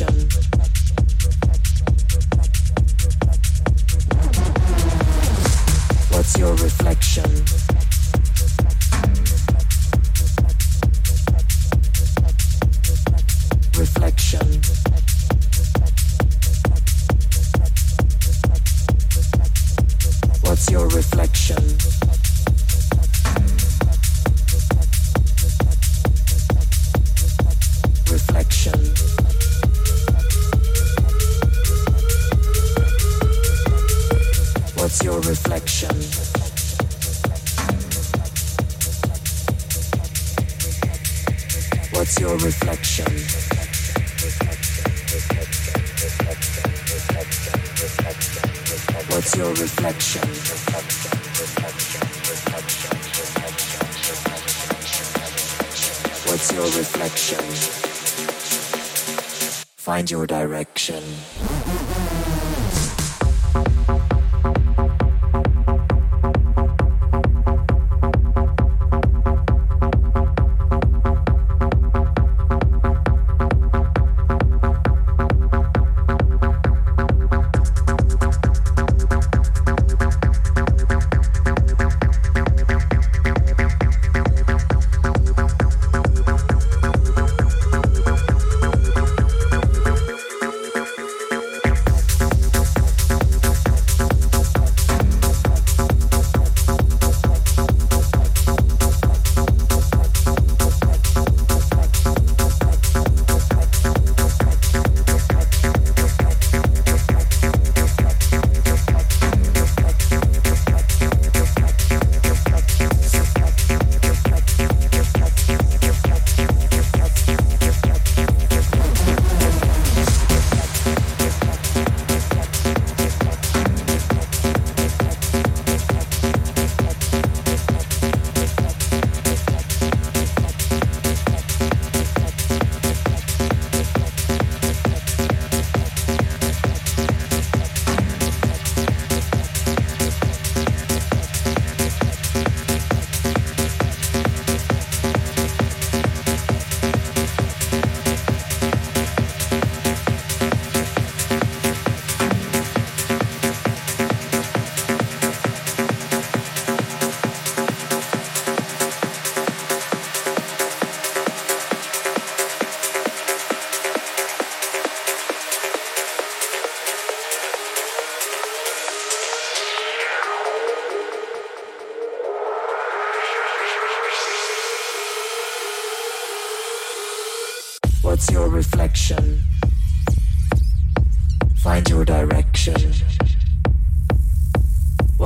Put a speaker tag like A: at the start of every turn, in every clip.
A: emotion.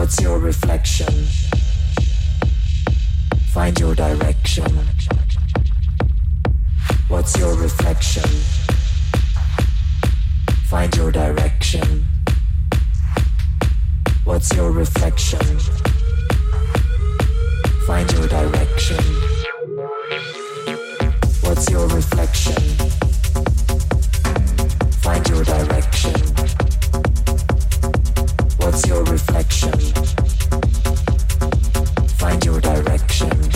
A: What's your reflection? Find your direction. What's your reflection? Find your direction. What's your reflection? Find your direction. What's your reflection? Find your direction. What's your reflection? Find your direction.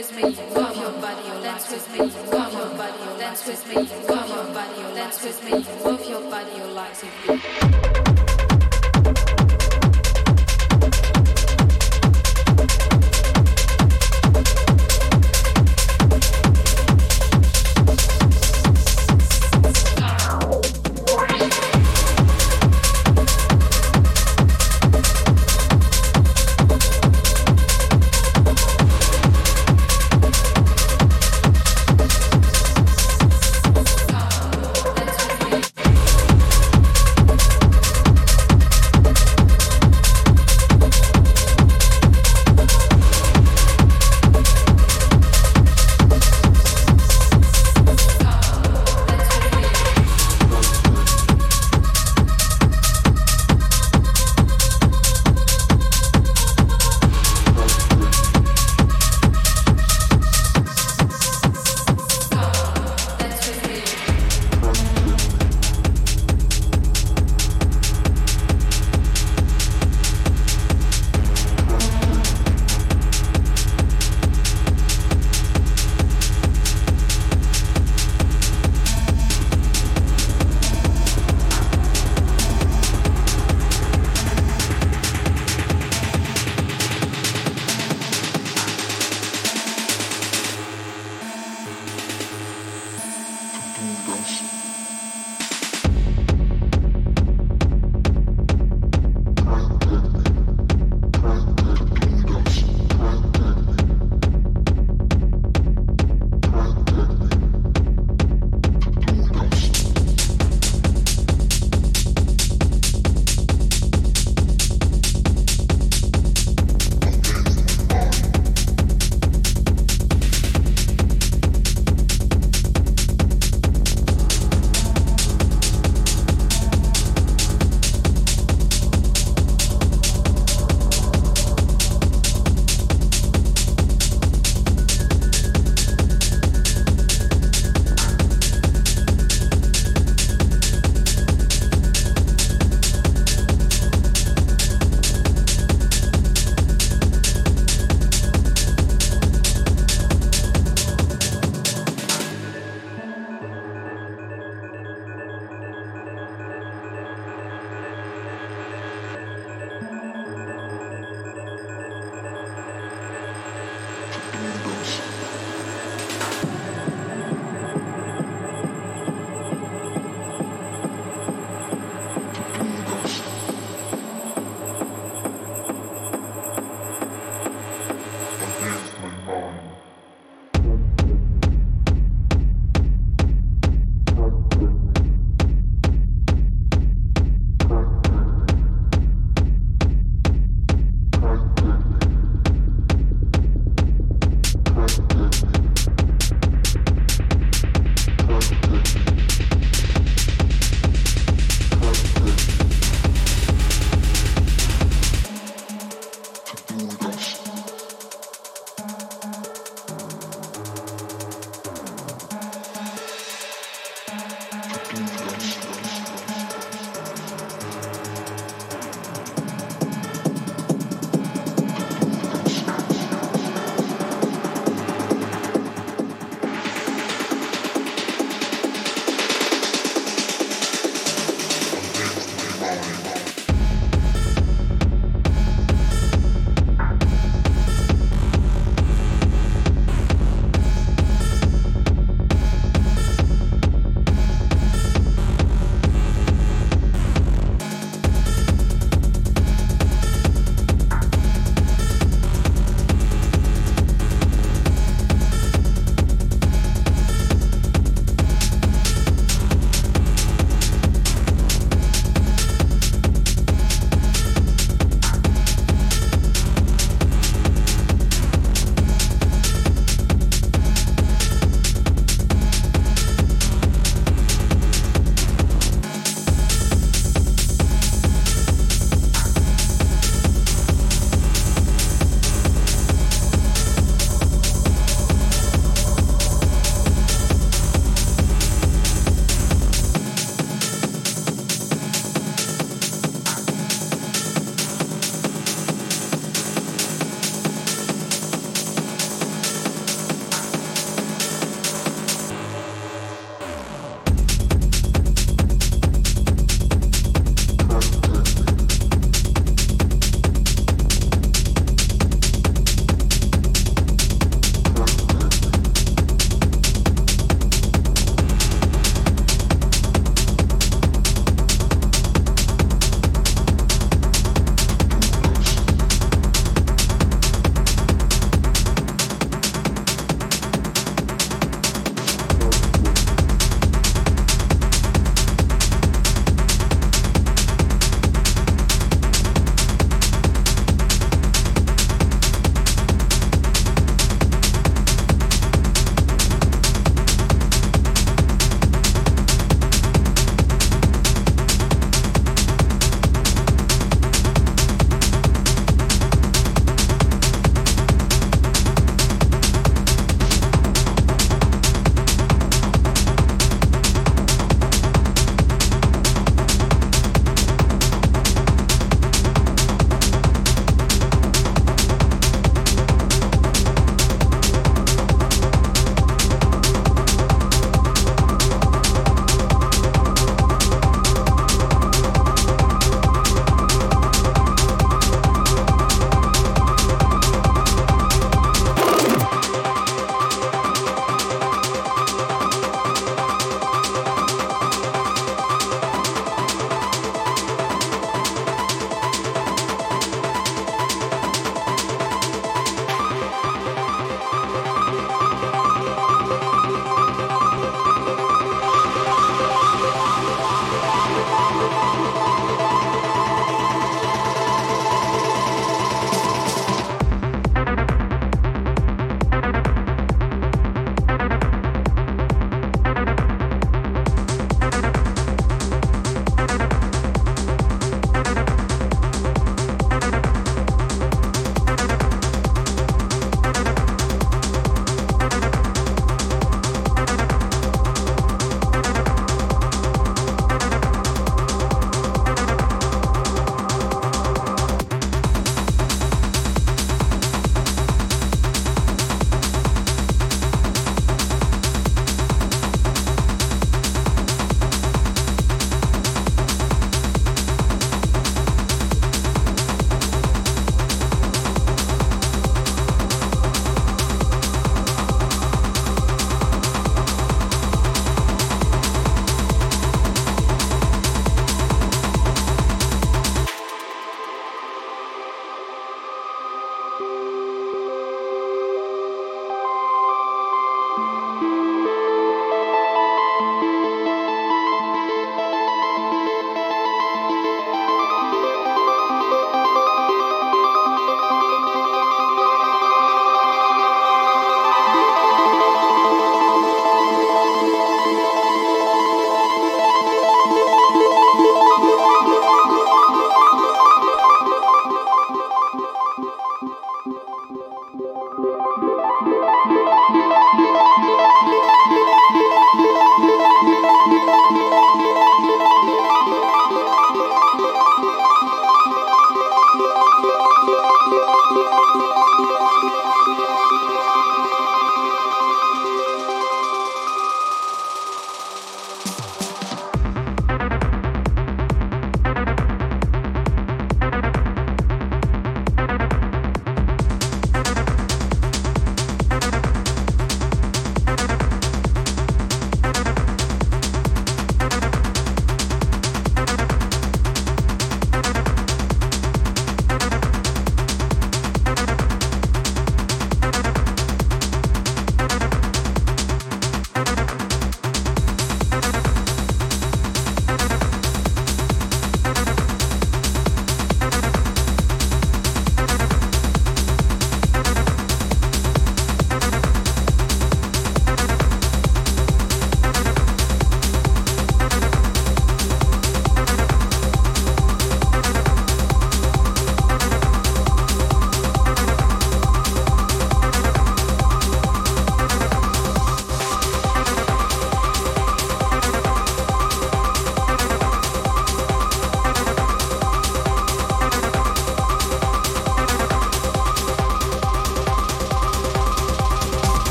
B: with me, move your body, oh, dance with me, move your body, oh, dance with me, move your body, oh, dance with me, move your body, your life.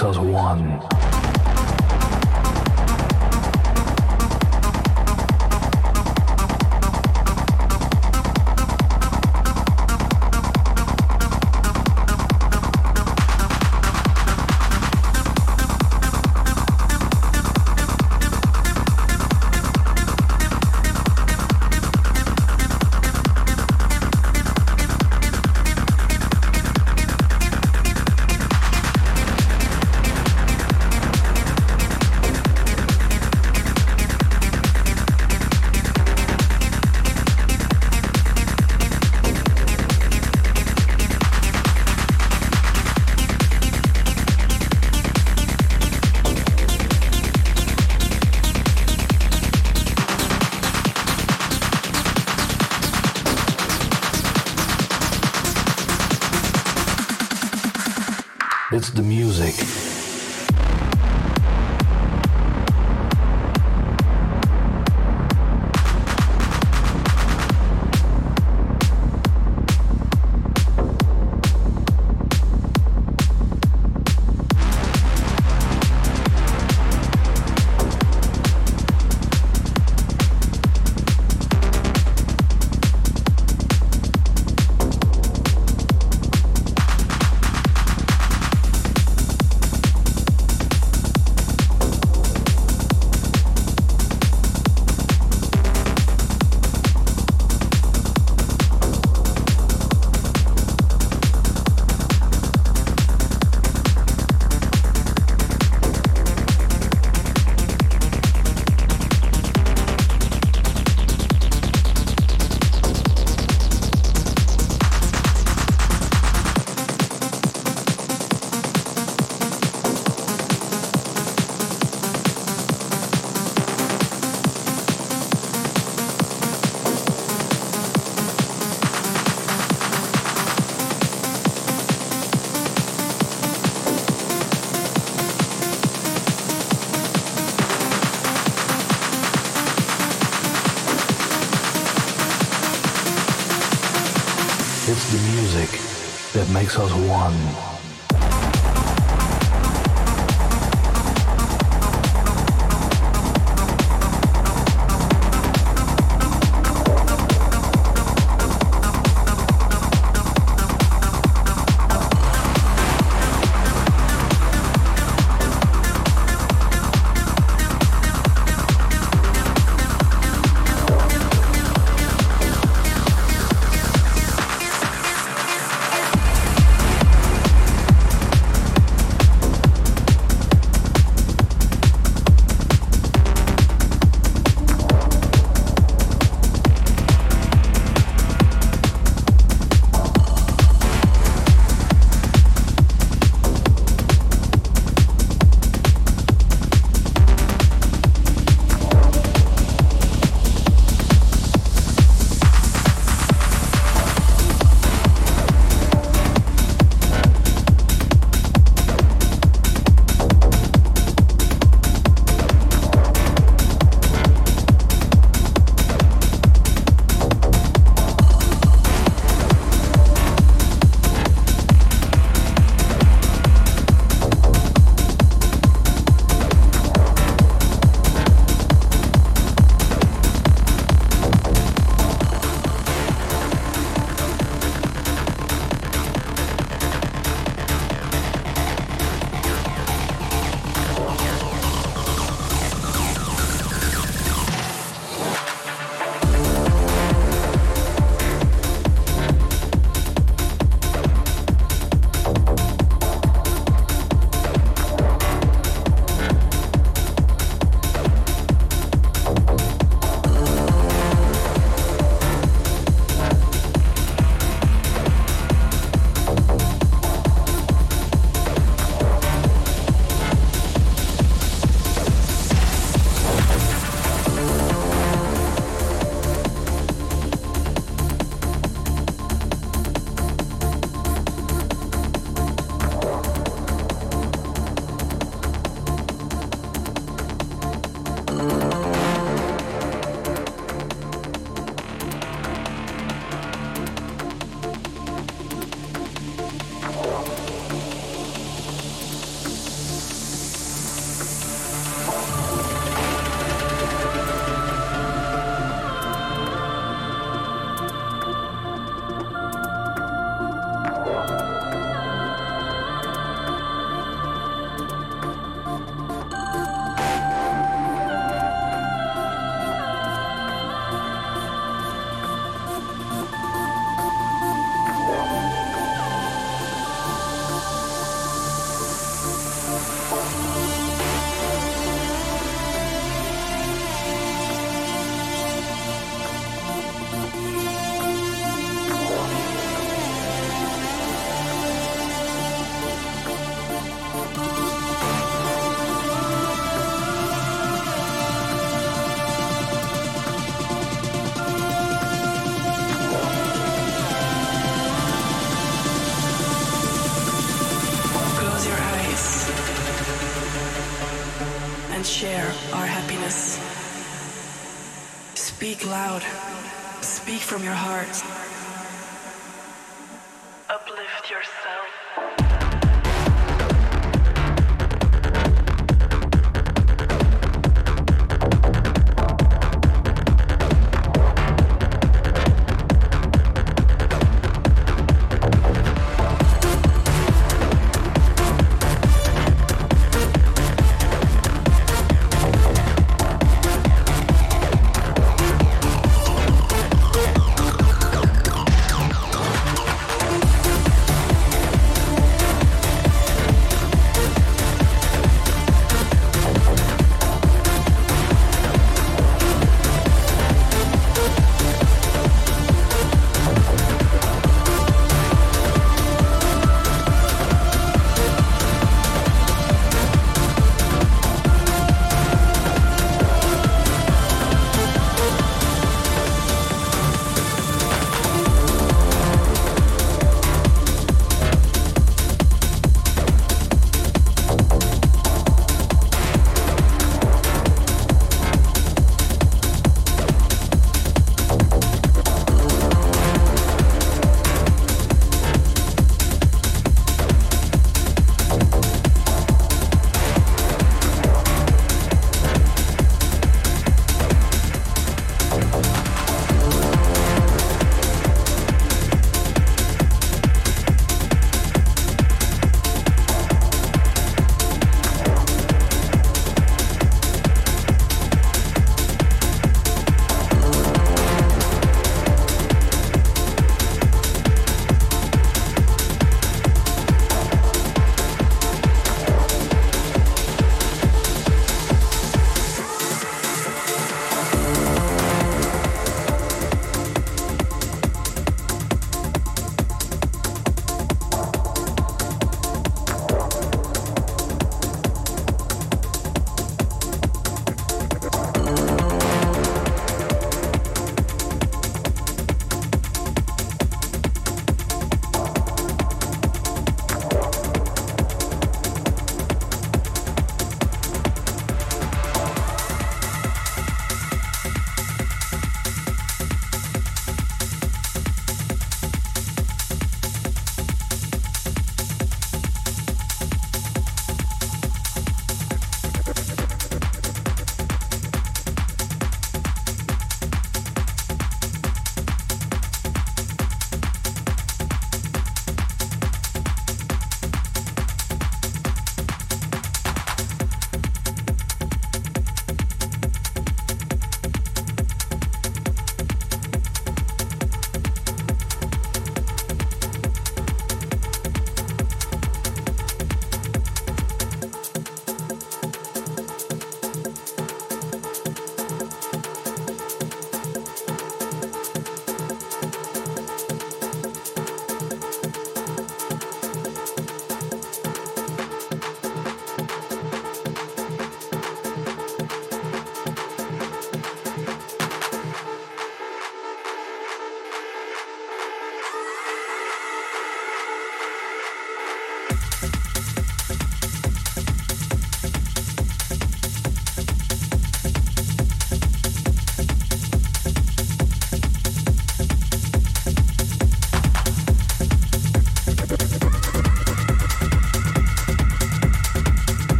A: That makes us one.
C: From your heart.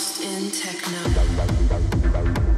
C: Lost in techno.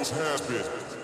D: Always has been.